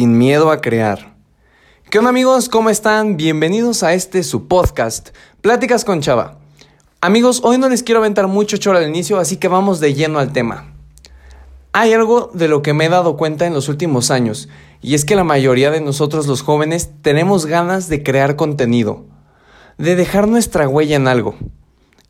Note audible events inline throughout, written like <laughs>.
sin miedo a crear. ¿Qué onda amigos? ¿Cómo están? Bienvenidos a este su podcast, Pláticas con Chava. Amigos, hoy no les quiero aventar mucho choro al inicio, así que vamos de lleno al tema. Hay algo de lo que me he dado cuenta en los últimos años, y es que la mayoría de nosotros los jóvenes tenemos ganas de crear contenido, de dejar nuestra huella en algo.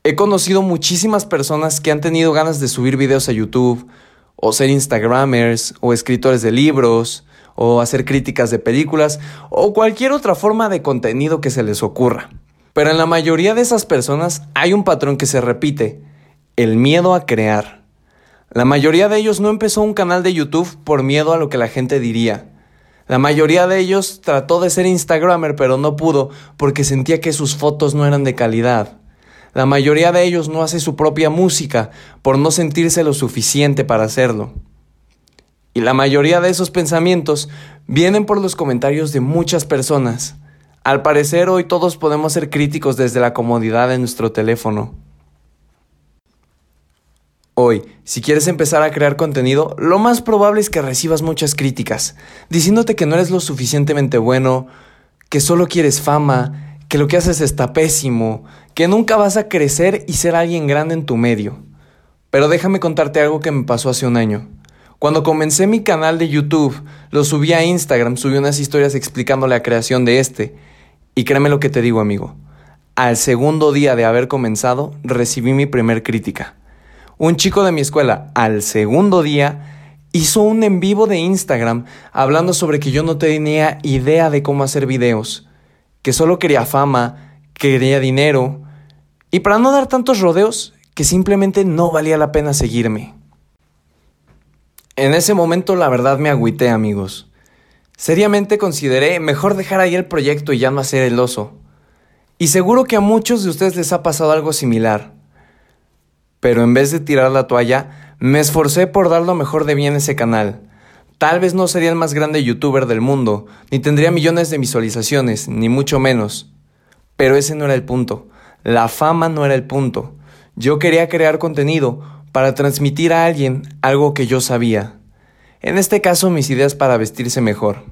He conocido muchísimas personas que han tenido ganas de subir videos a YouTube, o ser Instagramers, o escritores de libros, o hacer críticas de películas, o cualquier otra forma de contenido que se les ocurra. Pero en la mayoría de esas personas hay un patrón que se repite, el miedo a crear. La mayoría de ellos no empezó un canal de YouTube por miedo a lo que la gente diría. La mayoría de ellos trató de ser Instagramer pero no pudo porque sentía que sus fotos no eran de calidad. La mayoría de ellos no hace su propia música por no sentirse lo suficiente para hacerlo. Y la mayoría de esos pensamientos vienen por los comentarios de muchas personas. Al parecer hoy todos podemos ser críticos desde la comodidad de nuestro teléfono. Hoy, si quieres empezar a crear contenido, lo más probable es que recibas muchas críticas, diciéndote que no eres lo suficientemente bueno, que solo quieres fama, que lo que haces está pésimo, que nunca vas a crecer y ser alguien grande en tu medio. Pero déjame contarte algo que me pasó hace un año. Cuando comencé mi canal de YouTube, lo subí a Instagram, subí unas historias explicando la creación de este. Y créeme lo que te digo, amigo. Al segundo día de haber comenzado, recibí mi primer crítica. Un chico de mi escuela, al segundo día, hizo un en vivo de Instagram hablando sobre que yo no tenía idea de cómo hacer videos que solo quería fama, quería dinero, y para no dar tantos rodeos, que simplemente no valía la pena seguirme. En ese momento la verdad me agüité, amigos. Seriamente consideré mejor dejar ahí el proyecto y ya no hacer el oso. Y seguro que a muchos de ustedes les ha pasado algo similar. Pero en vez de tirar la toalla, me esforcé por dar lo mejor de mí en ese canal. Tal vez no sería el más grande youtuber del mundo, ni tendría millones de visualizaciones, ni mucho menos. Pero ese no era el punto. La fama no era el punto. Yo quería crear contenido para transmitir a alguien algo que yo sabía. En este caso, mis ideas para vestirse mejor.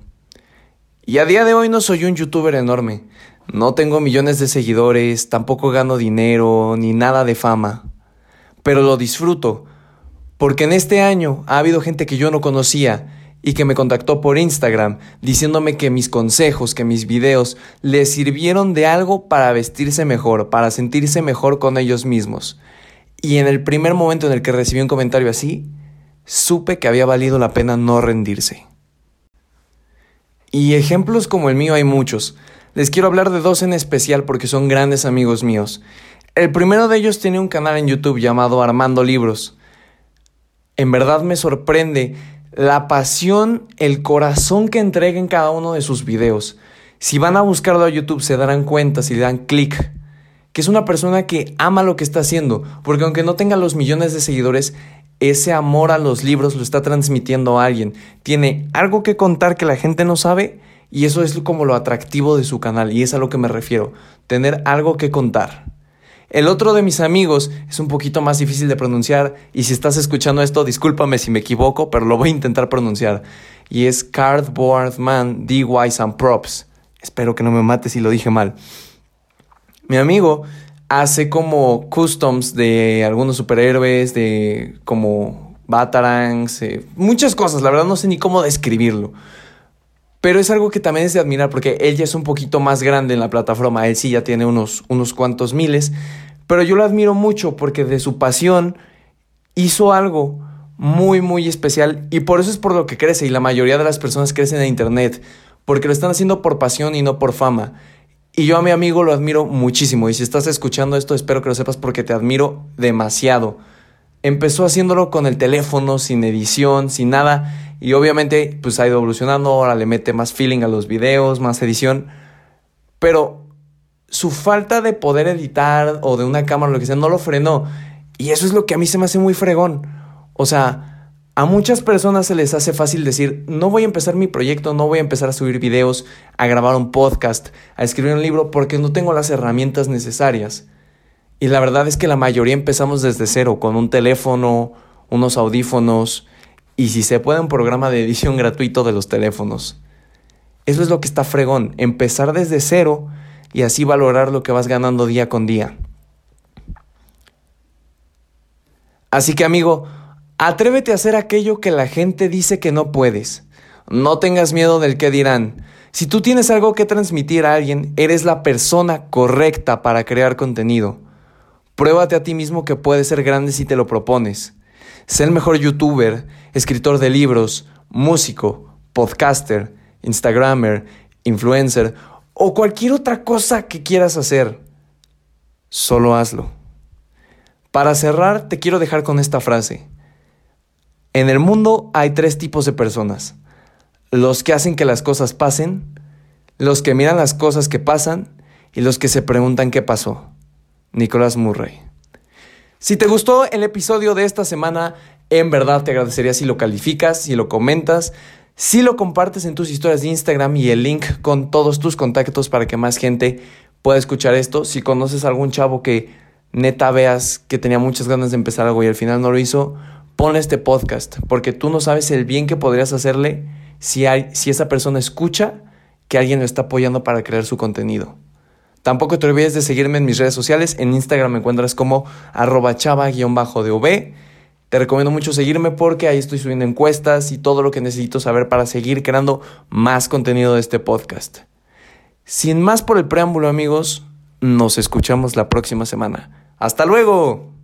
Y a día de hoy no soy un youtuber enorme. No tengo millones de seguidores, tampoco gano dinero, ni nada de fama. Pero lo disfruto, porque en este año ha habido gente que yo no conocía y que me contactó por Instagram diciéndome que mis consejos, que mis videos les sirvieron de algo para vestirse mejor, para sentirse mejor con ellos mismos. Y en el primer momento en el que recibí un comentario así, supe que había valido la pena no rendirse. Y ejemplos como el mío hay muchos. Les quiero hablar de dos en especial porque son grandes amigos míos. El primero de ellos tiene un canal en YouTube llamado Armando Libros. En verdad me sorprende la pasión, el corazón que entrega en cada uno de sus videos. Si van a buscarlo a YouTube se darán cuenta, si le dan clic, que es una persona que ama lo que está haciendo, porque aunque no tenga los millones de seguidores, ese amor a los libros lo está transmitiendo a alguien. Tiene algo que contar que la gente no sabe y eso es como lo atractivo de su canal y es a lo que me refiero, tener algo que contar. El otro de mis amigos es un poquito más difícil de pronunciar y si estás escuchando esto, discúlpame si me equivoco, pero lo voy a intentar pronunciar. Y es Cardboard Man DYs and Props. Espero que no me mates si lo dije mal. Mi amigo hace como customs de algunos superhéroes, de como Batarangs, eh, muchas cosas, la verdad no sé ni cómo describirlo. Pero es algo que también es de admirar porque él ya es un poquito más grande en la plataforma. Él sí ya tiene unos, unos cuantos miles. Pero yo lo admiro mucho porque de su pasión hizo algo muy, muy especial. Y por eso es por lo que crece. Y la mayoría de las personas crecen en Internet. Porque lo están haciendo por pasión y no por fama. Y yo a mi amigo lo admiro muchísimo. Y si estás escuchando esto, espero que lo sepas porque te admiro demasiado. Empezó haciéndolo con el teléfono, sin edición, sin nada y obviamente, pues ha ido evolucionando, ahora le mete más feeling a los videos, más edición. Pero su falta de poder editar o de una cámara lo que sea no lo frenó. Y eso es lo que a mí se me hace muy fregón. O sea, a muchas personas se les hace fácil decir, no voy a empezar mi proyecto, no voy a empezar a subir videos, a grabar un podcast, a escribir un libro porque no tengo las herramientas necesarias. Y la verdad es que la mayoría empezamos desde cero, con un teléfono, unos audífonos, y si se puede un programa de edición <laughs> gratuito de los teléfonos. Eso es lo que está fregón, empezar desde cero y así valorar lo que vas ganando día con día. Así que amigo, atrévete a hacer aquello que la gente dice que no puedes. No tengas miedo del que dirán. Si tú tienes algo que transmitir a alguien, eres la persona correcta para crear contenido. Pruébate a ti mismo que puedes ser grande si te lo propones. Sé el mejor youtuber, escritor de libros, músico, podcaster, instagramer, influencer o cualquier otra cosa que quieras hacer. Solo hazlo. Para cerrar, te quiero dejar con esta frase. En el mundo hay tres tipos de personas los que hacen que las cosas pasen, los que miran las cosas que pasan y los que se preguntan qué pasó. Nicolás Murray. Si te gustó el episodio de esta semana, en verdad te agradecería si lo calificas, si lo comentas, si lo compartes en tus historias de Instagram y el link con todos tus contactos para que más gente pueda escuchar esto. Si conoces a algún chavo que neta veas que tenía muchas ganas de empezar algo y al final no lo hizo, pon este podcast, porque tú no sabes el bien que podrías hacerle si, hay, si esa persona escucha que alguien lo está apoyando para crear su contenido. Tampoco te olvides de seguirme en mis redes sociales. En Instagram me encuentras como arroba chava-dv. Te recomiendo mucho seguirme porque ahí estoy subiendo encuestas y todo lo que necesito saber para seguir creando más contenido de este podcast. Sin más por el preámbulo amigos, nos escuchamos la próxima semana. ¡Hasta luego!